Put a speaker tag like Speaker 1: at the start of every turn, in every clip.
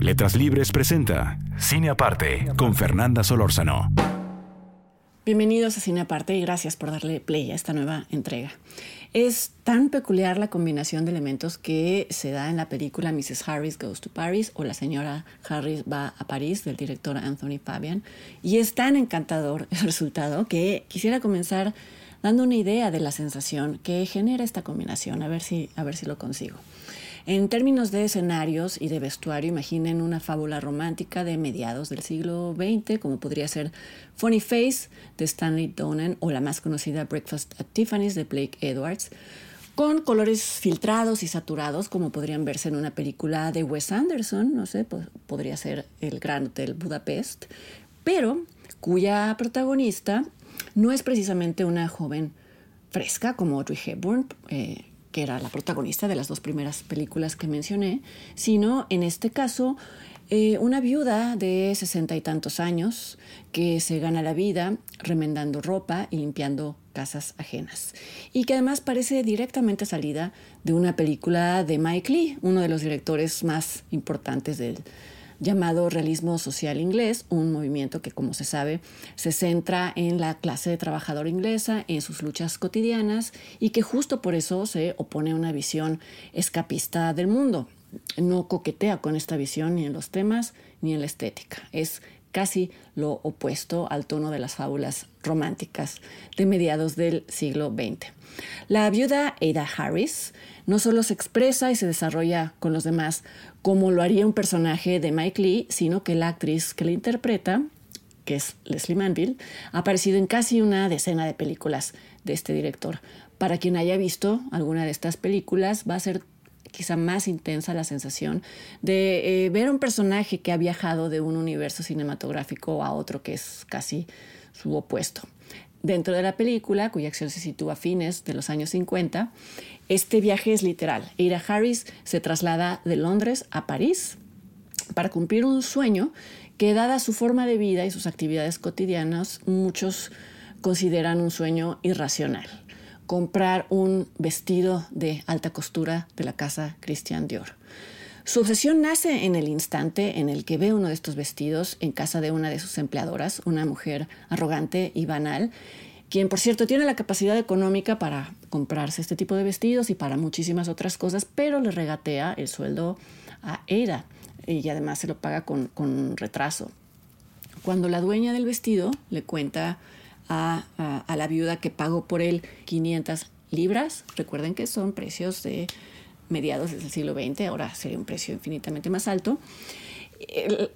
Speaker 1: Letras Libres presenta Cine Aparte con Fernanda Solórzano.
Speaker 2: Bienvenidos a Cine Aparte y gracias por darle play a esta nueva entrega. Es tan peculiar la combinación de elementos que se da en la película Mrs. Harris Goes to Paris o La señora Harris va a París del director Anthony Fabian y es tan encantador el resultado que quisiera comenzar dando una idea de la sensación que genera esta combinación, a ver si, a ver si lo consigo. En términos de escenarios y de vestuario, imaginen una fábula romántica de mediados del siglo XX, como podría ser Funny Face de Stanley Donen o la más conocida Breakfast at Tiffany's de Blake Edwards, con colores filtrados y saturados, como podrían verse en una película de Wes Anderson, no sé, podría ser El Gran Hotel Budapest, pero cuya protagonista no es precisamente una joven fresca como Audrey Hepburn, eh, que era la protagonista de las dos primeras películas que mencioné, sino en este caso eh, una viuda de sesenta y tantos años que se gana la vida remendando ropa y limpiando casas ajenas. Y que además parece directamente salida de una película de Mike Lee, uno de los directores más importantes del, llamado realismo social inglés, un movimiento que, como se sabe, se centra en la clase de trabajador inglesa, en sus luchas cotidianas y que justo por eso se opone a una visión escapista del mundo. No coquetea con esta visión ni en los temas ni en la estética. Es casi lo opuesto al tono de las fábulas románticas de mediados del siglo XX. La viuda Ada Harris no solo se expresa y se desarrolla con los demás como lo haría un personaje de Mike Lee, sino que la actriz que la interpreta, que es Leslie Manville, ha aparecido en casi una decena de películas de este director. Para quien haya visto alguna de estas películas, va a ser quizá más intensa la sensación de eh, ver un personaje que ha viajado de un universo cinematográfico a otro que es casi su opuesto. Dentro de la película, cuya acción se sitúa a fines de los años 50, este viaje es literal. Ira Harris se traslada de Londres a París para cumplir un sueño que, dada su forma de vida y sus actividades cotidianas, muchos consideran un sueño irracional. Comprar un vestido de alta costura de la casa Christian Dior. Su obsesión nace en el instante en el que ve uno de estos vestidos en casa de una de sus empleadoras, una mujer arrogante y banal, quien por cierto tiene la capacidad económica para comprarse este tipo de vestidos y para muchísimas otras cosas, pero le regatea el sueldo a Ada y además se lo paga con, con retraso. Cuando la dueña del vestido le cuenta a, la viuda que pagó por él 500 libras, recuerden que son precios de mediados del siglo XX, ahora sería un precio infinitamente más alto.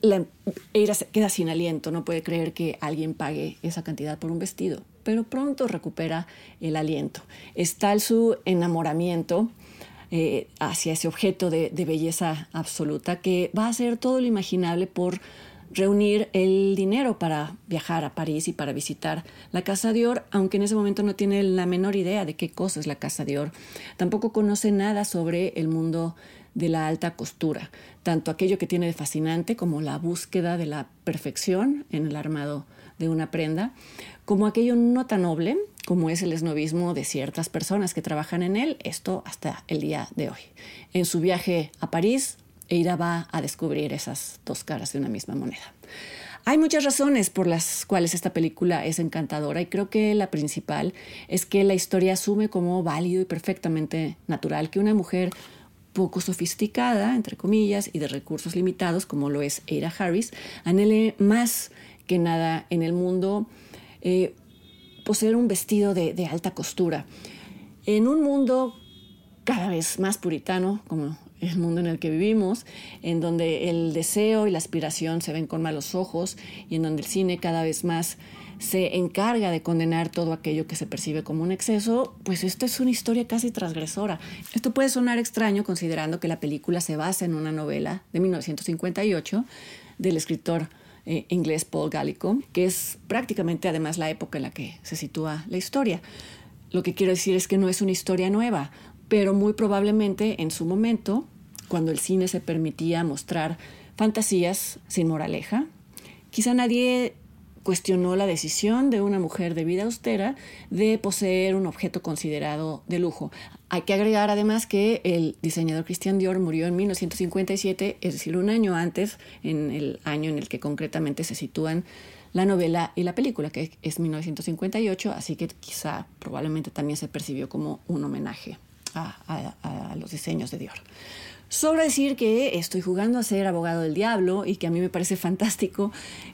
Speaker 2: La Eira queda sin aliento, no puede creer que alguien pague esa cantidad por un vestido, pero pronto recupera el aliento. Está su enamoramiento eh, hacia ese objeto de, de belleza absoluta que va a hacer todo lo imaginable por reunir el dinero para viajar a París y para visitar la Casa Dior, aunque en ese momento no tiene la menor idea de qué cosa es la Casa Dior. Tampoco conoce nada sobre el mundo de la alta costura, tanto aquello que tiene de fascinante como la búsqueda de la perfección en el armado de una prenda, como aquello no tan noble como es el esnovismo de ciertas personas que trabajan en él, esto hasta el día de hoy. En su viaje a París, Eira va a descubrir esas dos caras de una misma moneda. Hay muchas razones por las cuales esta película es encantadora y creo que la principal es que la historia asume como válido y perfectamente natural que una mujer poco sofisticada, entre comillas, y de recursos limitados, como lo es Eira Harris, anhele más que nada en el mundo eh, poseer un vestido de alta costura. En un mundo cada vez más puritano, como el mundo en el que vivimos, en donde el deseo y la aspiración se ven con malos ojos y en donde el cine cada vez más se encarga de condenar todo aquello que se percibe como un exceso, pues esta es una historia casi transgresora. Esto puede sonar extraño considerando que la película se basa en una novela de 1958 del escritor eh, inglés Paul Gallico, que es prácticamente además la época en la que se sitúa la historia. Lo que quiero decir es que no es una historia nueva, pero muy probablemente en su momento, cuando el cine se permitía mostrar fantasías sin moraleja, quizá nadie cuestionó la decisión de una mujer de vida austera de poseer un objeto considerado de lujo. Hay que agregar además que el diseñador Christian Dior murió en 1957, es decir, un año antes, en el año en el que concretamente se sitúan la novela y la película, que es 1958, así que quizá probablemente también se percibió como un homenaje a, a los diseños de Dior. Sobra decir que estoy jugando a ser abogado del diablo y que a mí me parece fantástico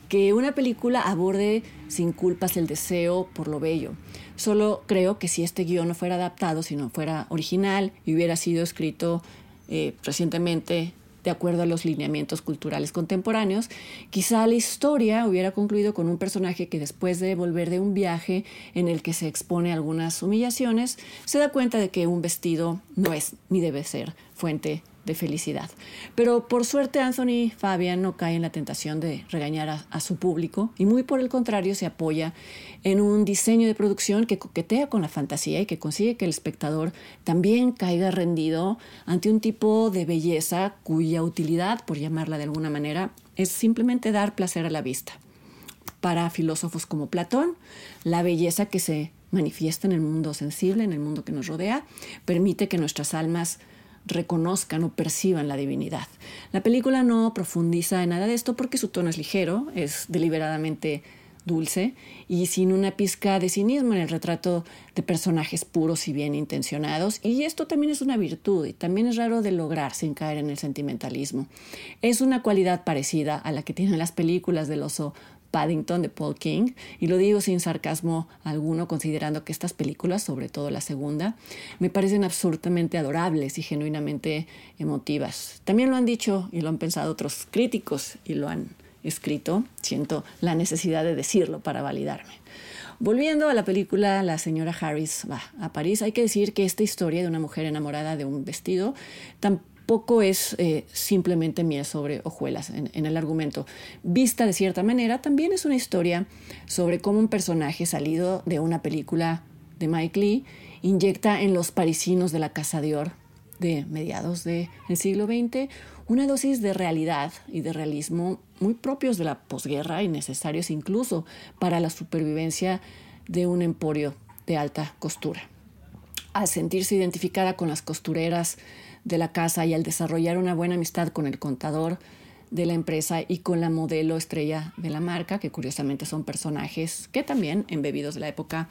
Speaker 2: que una película aborde sin culpas el deseo por lo bello. Solo creo que si este guion no fuera adaptado, si no fuera original y hubiera sido escrito eh, recientemente de acuerdo a los lineamientos culturales contemporáneos, quizá la historia hubiera concluido con un personaje que después de volver de un viaje en el que se expone algunas humillaciones, se da cuenta de que un vestido no es ni debe ser fuente de felicidad. Pero por suerte Anthony Fabian no cae en la tentación de regañar a, su público y muy por el contrario se apoya en un diseño de producción que coquetea con la fantasía y que consigue que el espectador también caiga rendido ante un tipo de belleza cuya utilidad, por llamarla de alguna manera, es simplemente dar placer a la vista. Para filósofos como Platón, la belleza que se manifiesta en el mundo sensible, en el mundo que nos rodea, permite que nuestras almas reconozcan o perciban la divinidad. La película no profundiza en nada de esto porque su tono es ligero, es deliberadamente dulce y sin una pizca de cinismo en el retrato de personajes puros y bien intencionados. Y esto también es una virtud y también es raro de lograr sin caer en el sentimentalismo. Es una cualidad parecida a la que tienen las películas del oso Paddington de Paul King, y lo digo sin sarcasmo alguno, considerando que estas películas, sobre todo la segunda, me parecen absolutamente adorables y genuinamente emotivas. También lo han dicho y lo han pensado otros críticos y lo han escrito. Siento la necesidad de decirlo para validarme. Volviendo a la película La señora Harris va a París, hay que decir que esta historia de una mujer enamorada de un vestido poco es eh, simplemente miel sobre hojuelas en, el argumento. Vista de cierta manera, también es una historia sobre cómo un personaje salido de una película de Mike Lee inyecta en los parisinos de la Casa de Or de mediados del siglo XX una dosis de realidad y de realismo muy propios de la posguerra y necesarios incluso para la supervivencia de un emporio de alta costura. Al sentirse identificada con las costureras de la casa y al desarrollar una buena amistad con el contador de la empresa y con la modelo estrella de la marca, que curiosamente son personajes que también, embebidos de la época,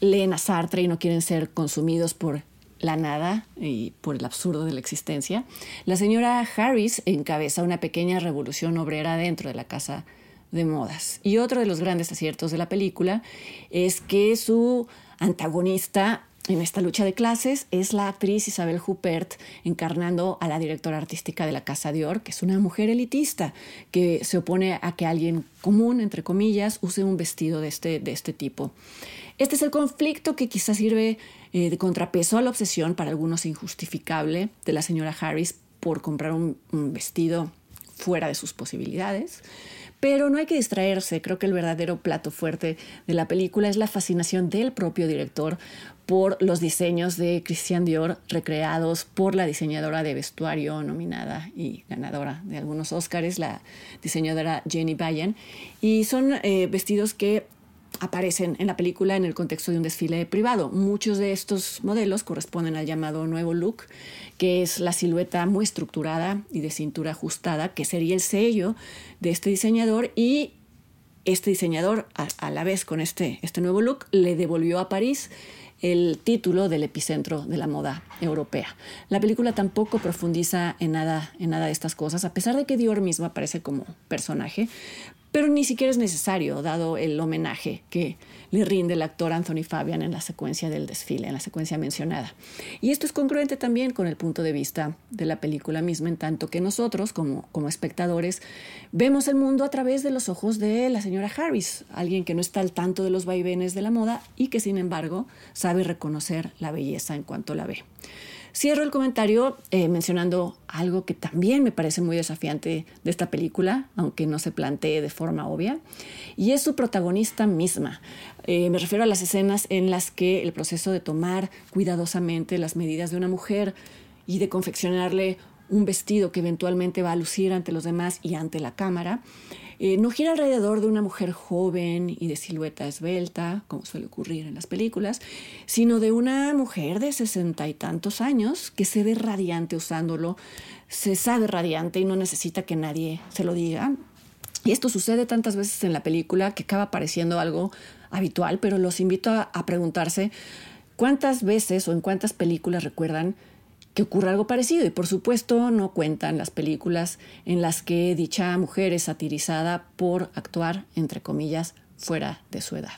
Speaker 2: leen a Sartre y no quieren ser consumidos por la nada y por el absurdo de la existencia, la señora Harris encabeza una pequeña revolución obrera dentro de la casa de modas. Y otro de los grandes aciertos de la película es que su antagonista en esta lucha de clases es la actriz Isabel Huppert encarnando a la directora artística de la Casa Dior, que es una mujer elitista que se opone a que alguien común, entre comillas, use un vestido de este, de este tipo. Este es el conflicto que quizás sirve eh, de contrapeso a la obsesión, para algunos injustificable, de la señora Harris por comprar un vestido fuera de sus posibilidades. Pero no hay que distraerse, creo que el verdadero plato fuerte de la película es la fascinación del propio director por los diseños de Christian Dior recreados por la diseñadora de vestuario nominada y ganadora de algunos Oscars, la diseñadora Jenny Bayan. Y son eh, vestidos que aparecen en la película en el contexto de un desfile privado. Muchos de estos modelos corresponden al llamado nuevo look, que es la silueta muy estructurada y de cintura ajustada, que sería el sello de este diseñador y este diseñador, a, la vez con este, este nuevo look, le devolvió a París el título del epicentro de la moda europea. La película tampoco profundiza en nada, en nada de estas cosas, a pesar de que Dior mismo aparece como personaje, pero ni siquiera es necesario, dado el homenaje que le rinde el actor Anthony Fabian en la secuencia del desfile, en la secuencia mencionada. Y esto es congruente también con el punto de vista de la película misma, en tanto que nosotros, como, como espectadores, vemos el mundo a través de los ojos de la señora Harris, alguien que no está al tanto de los vaivenes de la moda y que sin embargo sabe reconocer la belleza en cuanto la ve. Cierro el comentario eh, mencionando algo que también me parece muy desafiante de esta película, aunque no se plantee de forma obvia, y es su protagonista misma. Eh, me refiero a las escenas en las que el proceso de tomar cuidadosamente las medidas de una mujer y de confeccionarle un vestido que eventualmente va a lucir ante los demás y ante la cámara, eh, no gira alrededor de una mujer joven y de silueta esbelta, como suele ocurrir en las películas, sino de una mujer de sesenta y tantos años que se ve radiante usándolo, se sabe radiante y no necesita que nadie se lo diga. Y esto sucede tantas veces en la película que acaba pareciendo algo habitual, pero los invito a, a preguntarse cuántas veces o en cuántas películas recuerdan que ocurra algo parecido. Y por supuesto no cuentan las películas en las que dicha mujer es satirizada por actuar, entre comillas, fuera de su edad.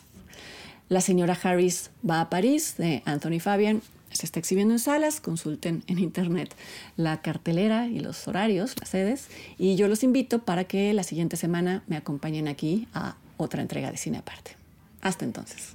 Speaker 2: La señora Harris va a París de Anthony Fabian. Se está exhibiendo en salas, consulten en internet la cartelera y los horarios, las sedes, y yo los invito para que la siguiente semana me acompañen aquí a otra entrega de cine aparte. Hasta entonces.